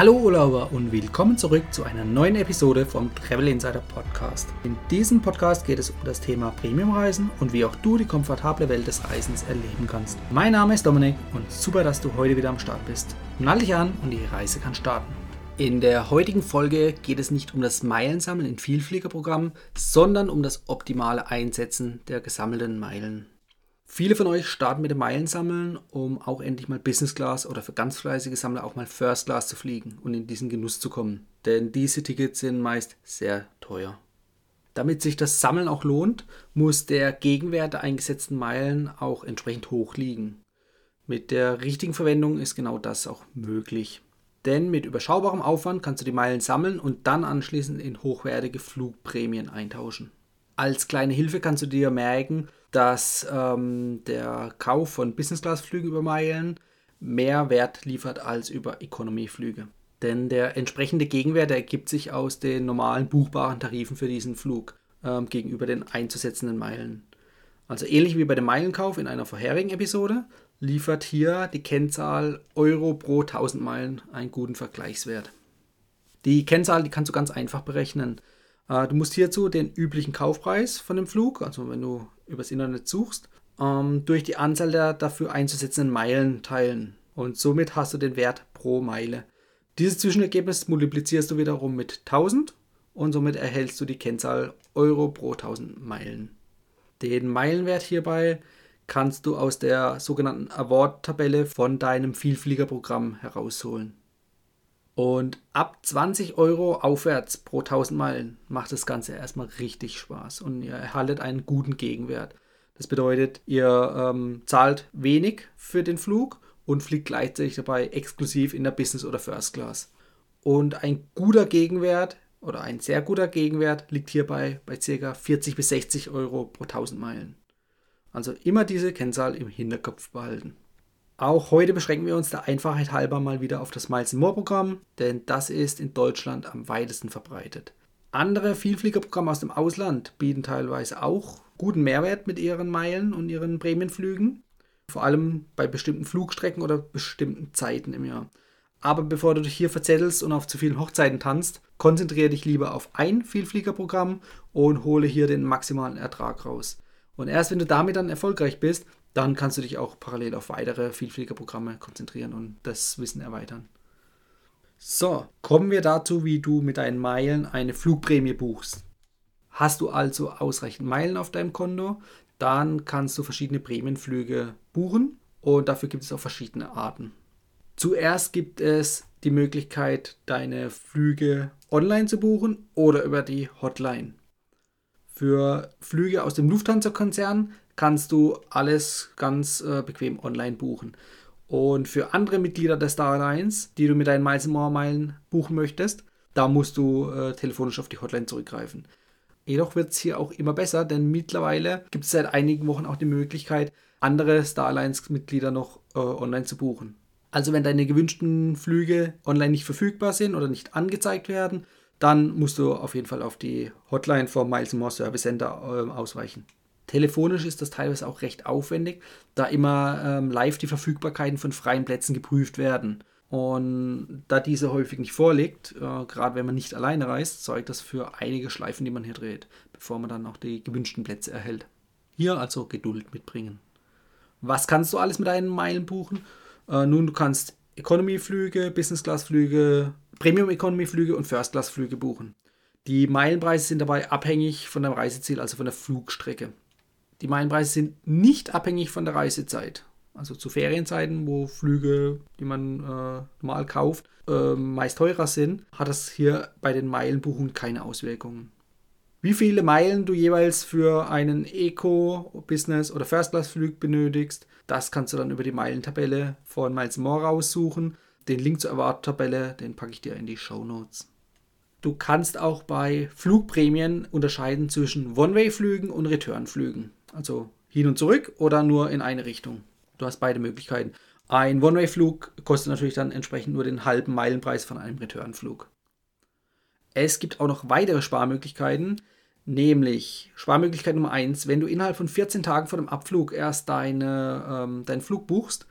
Hallo Urlauber und willkommen zurück zu einer neuen Episode vom Travel Insider Podcast. In diesem Podcast geht es um das Thema Premiumreisen und wie auch du die komfortable Welt des Reisens erleben kannst. Mein Name ist Dominik und super, dass du heute wieder am Start bist. Nall dich an und die Reise kann starten. In der heutigen Folge geht es nicht um das Meilensammeln in Vielfliegerprogrammen, sondern um das optimale Einsetzen der gesammelten Meilen. Viele von euch starten mit dem Meilensammeln, um auch endlich mal Business Class oder für ganz fleißige Sammler auch mal First Class zu fliegen und in diesen Genuss zu kommen. Denn diese Tickets sind meist sehr teuer. Damit sich das Sammeln auch lohnt, muss der Gegenwert der eingesetzten Meilen auch entsprechend hoch liegen. Mit der richtigen Verwendung ist genau das auch möglich. Denn mit überschaubarem Aufwand kannst du die Meilen sammeln und dann anschließend in hochwertige Flugprämien eintauschen. Als kleine Hilfe kannst du dir merken, dass ähm, der Kauf von Business-Class-Flügen über Meilen mehr Wert liefert als über Economy-Flüge. Denn der entsprechende Gegenwert ergibt sich aus den normalen buchbaren Tarifen für diesen Flug ähm, gegenüber den einzusetzenden Meilen. Also ähnlich wie bei dem Meilenkauf in einer vorherigen Episode liefert hier die Kennzahl Euro pro 1000 Meilen einen guten Vergleichswert. Die Kennzahl, die kannst du ganz einfach berechnen. Äh, du musst hierzu den üblichen Kaufpreis von dem Flug, also wenn du übers Internet suchst, ähm, durch die Anzahl der dafür einzusetzenden Meilen teilen. Und somit hast du den Wert pro Meile. Dieses Zwischenergebnis multiplizierst du wiederum mit 1000 und somit erhältst du die Kennzahl Euro pro 1000 Meilen. Den Meilenwert hierbei kannst du aus der sogenannten Award-Tabelle von deinem Vielfliegerprogramm herausholen. Und ab 20 Euro aufwärts pro 1000 Meilen macht das Ganze erstmal richtig Spaß und ihr erhaltet einen guten Gegenwert. Das bedeutet, ihr ähm, zahlt wenig für den Flug und fliegt gleichzeitig dabei exklusiv in der Business oder First Class. Und ein guter Gegenwert oder ein sehr guter Gegenwert liegt hierbei bei ca. 40 bis 60 Euro pro 1000 Meilen. Also immer diese Kennzahl im Hinterkopf behalten. Auch heute beschränken wir uns der Einfachheit halber mal wieder auf das Miles More Programm, denn das ist in Deutschland am weitesten verbreitet. Andere Vielfliegerprogramme aus dem Ausland bieten teilweise auch guten Mehrwert mit ihren Meilen und ihren Prämienflügen, vor allem bei bestimmten Flugstrecken oder bestimmten Zeiten im Jahr. Aber bevor du dich hier verzettelst und auf zu vielen Hochzeiten tanzt, konzentriere dich lieber auf ein Vielfliegerprogramm und hole hier den maximalen Ertrag raus. Und erst wenn du damit dann erfolgreich bist, dann kannst du dich auch parallel auf weitere Vielfliegerprogramme konzentrieren und das Wissen erweitern. So, kommen wir dazu, wie du mit deinen Meilen eine Flugprämie buchst. Hast du also ausreichend Meilen auf deinem Konto, dann kannst du verschiedene Prämienflüge buchen und dafür gibt es auch verschiedene Arten. Zuerst gibt es die Möglichkeit, deine Flüge online zu buchen oder über die Hotline. Für Flüge aus dem Lufthansa-Konzern kannst du alles ganz äh, bequem online buchen. Und für andere Mitglieder der Star Alliance, die du mit deinen Miles More Meilen buchen möchtest, da musst du äh, telefonisch auf die Hotline zurückgreifen. Jedoch wird es hier auch immer besser, denn mittlerweile gibt es seit einigen Wochen auch die Möglichkeit, andere Star Alliance-Mitglieder noch äh, online zu buchen. Also wenn deine gewünschten Flüge online nicht verfügbar sind oder nicht angezeigt werden, dann musst du auf jeden Fall auf die Hotline vom Miles More Service Center äh, ausweichen. Telefonisch ist das teilweise auch recht aufwendig, da immer ähm, live die Verfügbarkeiten von freien Plätzen geprüft werden. Und da diese häufig nicht vorliegt, äh, gerade wenn man nicht alleine reist, sorgt das für einige Schleifen, die man hier dreht, bevor man dann auch die gewünschten Plätze erhält. Hier also Geduld mitbringen. Was kannst du alles mit deinen Meilen buchen? Äh, nun, du kannst Economy-Flüge, Business-Class-Flüge, Premium-Economy-Flüge und First-Class-Flüge buchen. Die Meilenpreise sind dabei abhängig von deinem Reiseziel, also von der Flugstrecke. Die Meilenpreise sind nicht abhängig von der Reisezeit. Also zu Ferienzeiten, wo Flüge, die man äh, normal kauft, äh, meist teurer sind, hat das hier bei den Meilenbuchungen keine Auswirkungen. Wie viele Meilen du jeweils für einen Eco, Business oder First-Class-Flug benötigst, das kannst du dann über die Meilentabelle von Miles More raussuchen. Den Link zur Erwarttabelle, den packe ich dir in die Show Notes. Du kannst auch bei Flugprämien unterscheiden zwischen One-Way-Flügen und Return-Flügen. Also hin und zurück oder nur in eine Richtung. Du hast beide Möglichkeiten. Ein One-Way-Flug kostet natürlich dann entsprechend nur den halben Meilenpreis von einem Return-Flug. Es gibt auch noch weitere Sparmöglichkeiten, nämlich Sparmöglichkeit Nummer 1, wenn du innerhalb von 14 Tagen vor dem Abflug erst deine, ähm, deinen Flug buchst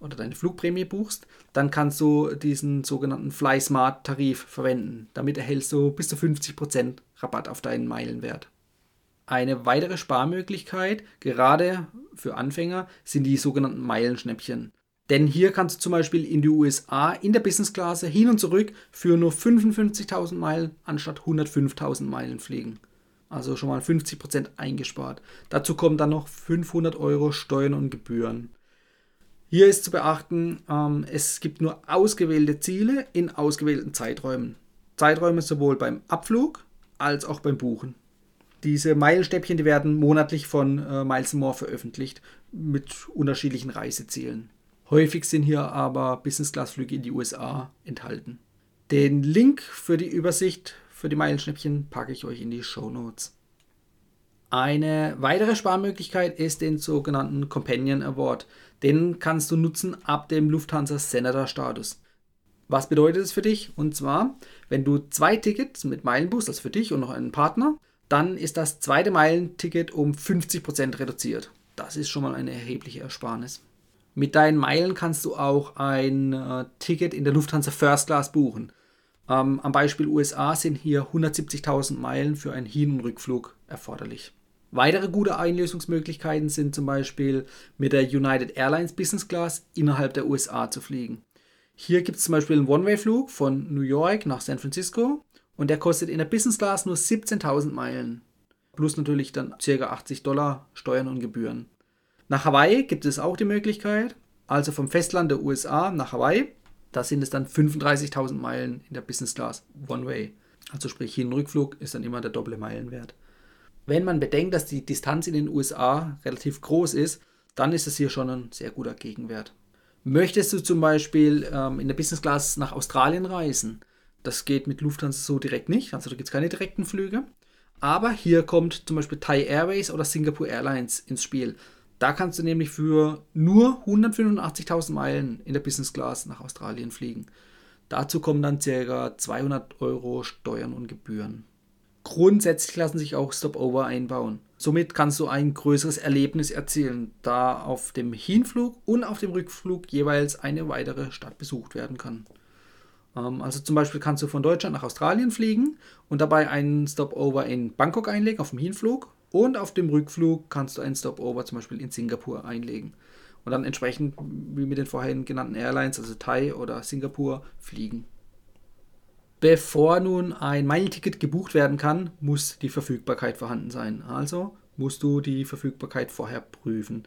oder deine Flugprämie buchst, dann kannst du diesen sogenannten Fly Smart Tarif verwenden. Damit erhältst du bis zu 50% Rabatt auf deinen Meilenwert. Eine weitere Sparmöglichkeit, gerade für Anfänger, sind die sogenannten Meilenschnäppchen. Denn hier kannst du zum Beispiel in die USA in der Business-Klasse hin und zurück für nur 55.000 Meilen anstatt 105.000 Meilen fliegen. Also schon mal 50% eingespart. Dazu kommen dann noch 500 Euro Steuern und Gebühren. Hier ist zu beachten, ähm, es gibt nur ausgewählte Ziele in ausgewählten Zeiträumen. Zeiträume sowohl beim Abflug als auch beim Buchen. Diese Meilenstäbchen, die werden monatlich von äh, Miles More veröffentlicht mit unterschiedlichen Reisezielen. Häufig sind hier aber Business-Class-Flüge in die USA enthalten. Den Link für die Übersicht für die Meilenschnäppchen packe ich euch in die Show Notes. Eine weitere Sparmöglichkeit ist den sogenannten Companion Award. Den kannst du nutzen ab dem Lufthansa Senator Status. Was bedeutet es für dich? Und zwar, wenn du zwei Tickets mit Meilenbus, also für dich und noch einen Partner, dann ist das zweite Meilenticket um 50% reduziert. Das ist schon mal eine erhebliche Ersparnis. Mit deinen Meilen kannst du auch ein äh, Ticket in der Lufthansa First Class buchen. Ähm, am Beispiel USA sind hier 170.000 Meilen für einen Hin- und Rückflug erforderlich. Weitere gute Einlösungsmöglichkeiten sind zum Beispiel mit der United Airlines Business Class innerhalb der USA zu fliegen. Hier gibt es zum Beispiel einen One-Way-Flug von New York nach San Francisco und der kostet in der Business Class nur 17.000 Meilen. Plus natürlich dann ca. 80 Dollar Steuern und Gebühren. Nach Hawaii gibt es auch die Möglichkeit, also vom Festland der USA nach Hawaii. Da sind es dann 35.000 Meilen in der Business Class One-Way. Also sprich, Hin- und Rückflug ist dann immer der doppelte Meilenwert. Wenn man bedenkt, dass die Distanz in den USA relativ groß ist, dann ist es hier schon ein sehr guter Gegenwert. Möchtest du zum Beispiel ähm, in der Business Class nach Australien reisen? Das geht mit Lufthansa so direkt nicht, also da gibt es keine direkten Flüge. Aber hier kommt zum Beispiel Thai Airways oder Singapore Airlines ins Spiel. Da kannst du nämlich für nur 185.000 Meilen in der Business Class nach Australien fliegen. Dazu kommen dann ca. 200 Euro Steuern und Gebühren. Grundsätzlich lassen sich auch Stopover einbauen. Somit kannst du ein größeres Erlebnis erzielen, da auf dem Hinflug und auf dem Rückflug jeweils eine weitere Stadt besucht werden kann. Ähm, also zum Beispiel kannst du von Deutschland nach Australien fliegen und dabei einen Stopover in Bangkok einlegen auf dem Hinflug und auf dem Rückflug kannst du einen Stopover zum Beispiel in Singapur einlegen und dann entsprechend wie mit den vorhin genannten Airlines, also Thai oder Singapur, fliegen. Bevor nun ein Meilenticket gebucht werden kann, muss die Verfügbarkeit vorhanden sein. Also musst du die Verfügbarkeit vorher prüfen.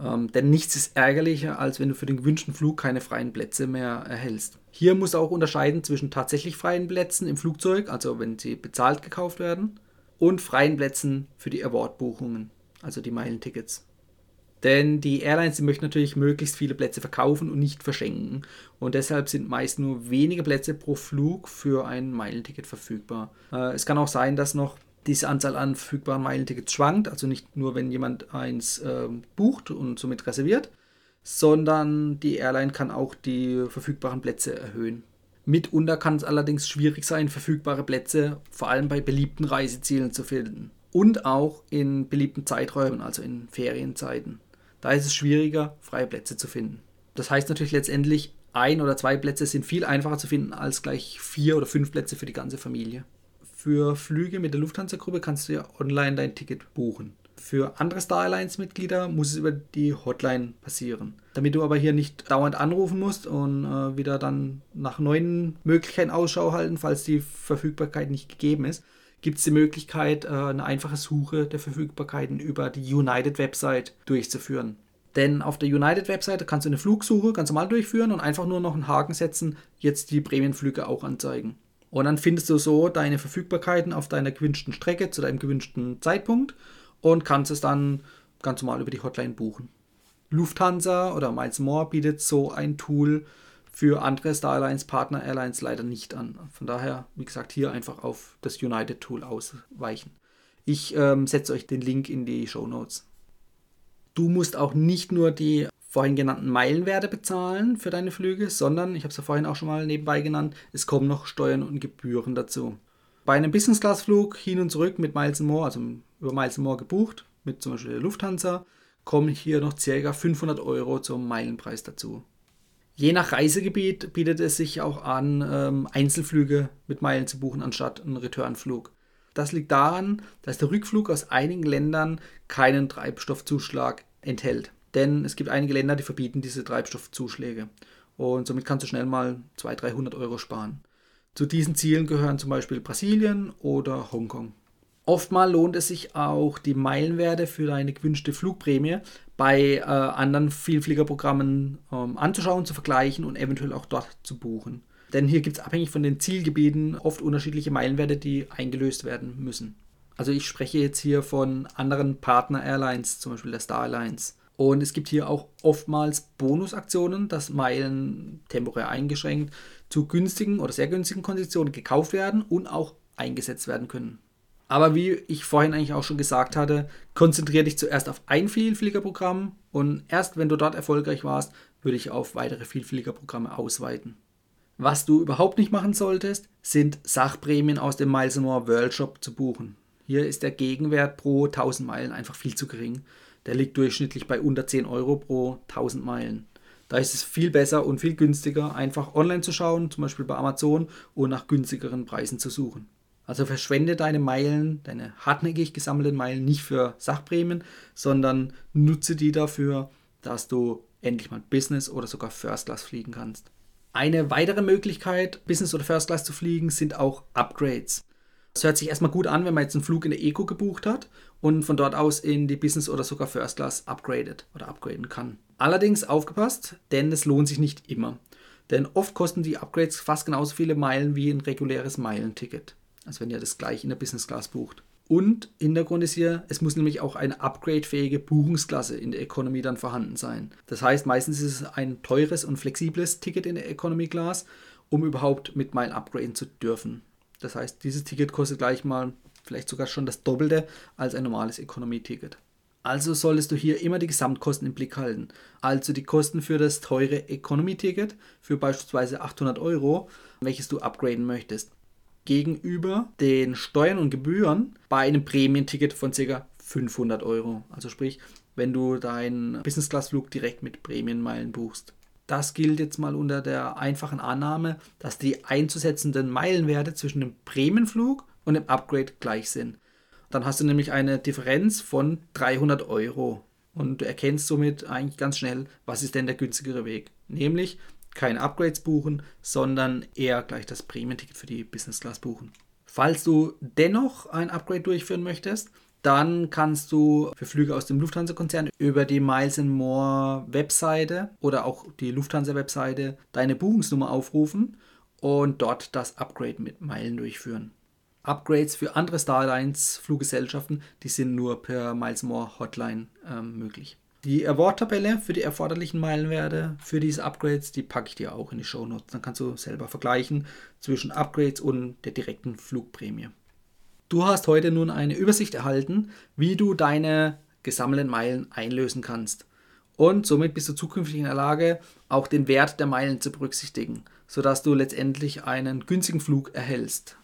Ähm, denn nichts ist ärgerlicher, als wenn du für den gewünschten Flug keine freien Plätze mehr erhältst. Hier muss auch unterscheiden zwischen tatsächlich freien Plätzen im Flugzeug, also wenn sie bezahlt gekauft werden, und freien Plätzen für die Award-Buchungen, also die Meilentickets. Denn die Airlines die möchten natürlich möglichst viele Plätze verkaufen und nicht verschenken. Und deshalb sind meist nur wenige Plätze pro Flug für ein Meilenticket verfügbar. Äh, es kann auch sein, dass noch diese Anzahl an verfügbaren Meilentickets schwankt. Also nicht nur, wenn jemand eins äh, bucht und somit reserviert, sondern die Airline kann auch die verfügbaren Plätze erhöhen. Mitunter kann es allerdings schwierig sein, verfügbare Plätze vor allem bei beliebten Reisezielen zu finden. Und auch in beliebten Zeiträumen, also in Ferienzeiten. Da ist es schwieriger, freie Plätze zu finden. Das heißt natürlich letztendlich, ein oder zwei Plätze sind viel einfacher zu finden als gleich vier oder fünf Plätze für die ganze Familie. Für Flüge mit der Lufthansa-Gruppe kannst du ja online dein Ticket buchen. Für andere Star Alliance-Mitglieder muss es über die Hotline passieren. Damit du aber hier nicht dauernd anrufen musst und äh, wieder dann nach neuen Möglichkeiten Ausschau halten, falls die Verfügbarkeit nicht gegeben ist, gibt es die Möglichkeit, äh, eine einfache Suche der Verfügbarkeiten über die United-Website durchzuführen. Denn auf der United-Webseite kannst du eine Flugsuche ganz normal durchführen und einfach nur noch einen Haken setzen, jetzt die Prämienflüge auch anzeigen. Und dann findest du so deine Verfügbarkeiten auf deiner gewünschten Strecke zu deinem gewünschten Zeitpunkt und kannst es dann ganz normal über die Hotline buchen. Lufthansa oder Miles More bietet so ein Tool für andere Star Alliance Partner Airlines leider nicht an. Von daher, wie gesagt, hier einfach auf das United Tool ausweichen. Ich ähm, setze euch den Link in die Show Notes. Du musst auch nicht nur die vorhin genannten Meilenwerte bezahlen für deine Flüge, sondern, ich habe es ja vorhin auch schon mal nebenbei genannt, es kommen noch Steuern und Gebühren dazu. Bei einem Business Class Flug hin und zurück mit Miles More, also über Miles More gebucht, mit zum Beispiel der Lufthansa, kommen hier noch ca. 500 Euro zum Meilenpreis dazu. Je nach Reisegebiet bietet es sich auch an, ähm, Einzelflüge mit Meilen zu buchen, anstatt einen Returnflug. Das liegt daran, dass der Rückflug aus einigen Ländern keinen Treibstoffzuschlag enthält. Denn es gibt einige Länder, die verbieten diese Treibstoffzuschläge. Und somit kannst du schnell mal 200, 300 Euro sparen. Zu diesen Zielen gehören zum Beispiel Brasilien oder Hongkong. Oftmal lohnt es sich auch, die Meilenwerte für deine gewünschte Flugprämie bei äh, anderen Vielfliegerprogrammen ähm, anzuschauen, zu vergleichen und eventuell auch dort zu buchen. Denn hier gibt es abhängig von den Zielgebieten oft unterschiedliche Meilenwerte, die eingelöst werden müssen. Also ich spreche jetzt hier von anderen Partner-Airlines, zum Beispiel der Star Alliance. Und es gibt hier auch oftmals Bonusaktionen, dass Meilen temporär eingeschränkt zu günstigen oder sehr günstigen Konditionen gekauft werden und auch eingesetzt werden können. Aber wie ich vorhin eigentlich auch schon gesagt hatte, konzentriere dich zuerst auf ein Vielfliegerprogramm und erst wenn du dort erfolgreich warst, würde ich auf weitere Vielfliegerprogramme ausweiten. Was du überhaupt nicht machen solltest, sind Sachprämien aus dem Miles More World Shop zu buchen. Hier ist der Gegenwert pro 1000 Meilen einfach viel zu gering. Der liegt durchschnittlich bei unter 10 Euro pro 1000 Meilen. Da ist es viel besser und viel günstiger, einfach online zu schauen, zum Beispiel bei Amazon, und nach günstigeren Preisen zu suchen. Also verschwende deine Meilen, deine hartnäckig gesammelten Meilen nicht für Sachprämien, sondern nutze die dafür, dass du endlich mal Business oder sogar First Class fliegen kannst. Eine weitere Möglichkeit, Business oder First Class zu fliegen, sind auch Upgrades. Es hört sich erstmal gut an, wenn man jetzt einen Flug in der Eco gebucht hat und von dort aus in die Business oder sogar First Class upgradet oder upgraden kann. Allerdings aufgepasst, denn es lohnt sich nicht immer. Denn oft kosten die Upgrades fast genauso viele Meilen wie ein reguläres Meilenticket. Also wenn ihr das gleich in der Business Class bucht. Und Hintergrund ist hier, es muss nämlich auch eine upgradefähige Buchungsklasse in der Economy dann vorhanden sein. Das heißt, meistens ist es ein teures und flexibles Ticket in der Economy Class, um überhaupt mit Meilen upgraden zu dürfen. Das heißt, dieses Ticket kostet gleich mal vielleicht sogar schon das Doppelte als ein normales Economy-Ticket. Also solltest du hier immer die Gesamtkosten im Blick halten. Also die Kosten für das teure Economy-Ticket für beispielsweise 800 Euro, welches du upgraden möchtest gegenüber den Steuern und Gebühren bei einem Prämienticket von ca. 500 Euro. Also sprich, wenn du deinen Business-Class-Flug direkt mit Prämienmeilen buchst. Das gilt jetzt mal unter der einfachen Annahme, dass die einzusetzenden Meilenwerte zwischen dem Prämienflug und dem Upgrade gleich sind. Dann hast du nämlich eine Differenz von 300 Euro. Und du erkennst somit eigentlich ganz schnell, was ist denn der günstigere Weg. Nämlich keine Upgrades buchen, sondern eher gleich das Premium-Ticket für die Business Class buchen. Falls du dennoch ein Upgrade durchführen möchtest, dann kannst du für Flüge aus dem Lufthansa-Konzern über die Miles More Webseite oder auch die Lufthansa-Webseite deine Buchungsnummer aufrufen und dort das Upgrade mit Meilen durchführen. Upgrades für andere Starlines Fluggesellschaften, die sind nur per Miles More Hotline ähm, möglich. Die Award-Tabelle für die erforderlichen Meilenwerte für diese Upgrades, die packe ich dir auch in die Show Notes. Dann kannst du selber vergleichen zwischen Upgrades und der direkten Flugprämie. Du hast heute nun eine Übersicht erhalten, wie du deine gesammelten Meilen einlösen kannst. Und somit bist du zukünftig in der Lage, auch den Wert der Meilen zu berücksichtigen, sodass du letztendlich einen günstigen Flug erhältst.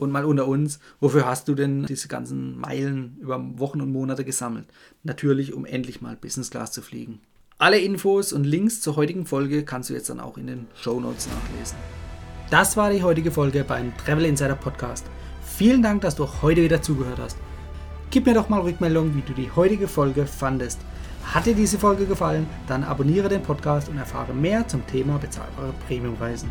Und mal unter uns, wofür hast du denn diese ganzen Meilen über Wochen und Monate gesammelt? Natürlich, um endlich mal Business Class zu fliegen. Alle Infos und Links zur heutigen Folge kannst du jetzt dann auch in den Show Notes nachlesen. Das war die heutige Folge beim Travel Insider Podcast. Vielen Dank, dass du heute wieder zugehört hast. Gib mir doch mal Rückmeldung, wie du die heutige Folge fandest. Hat dir diese Folge gefallen, dann abonniere den Podcast und erfahre mehr zum Thema bezahlbare Premiumreisen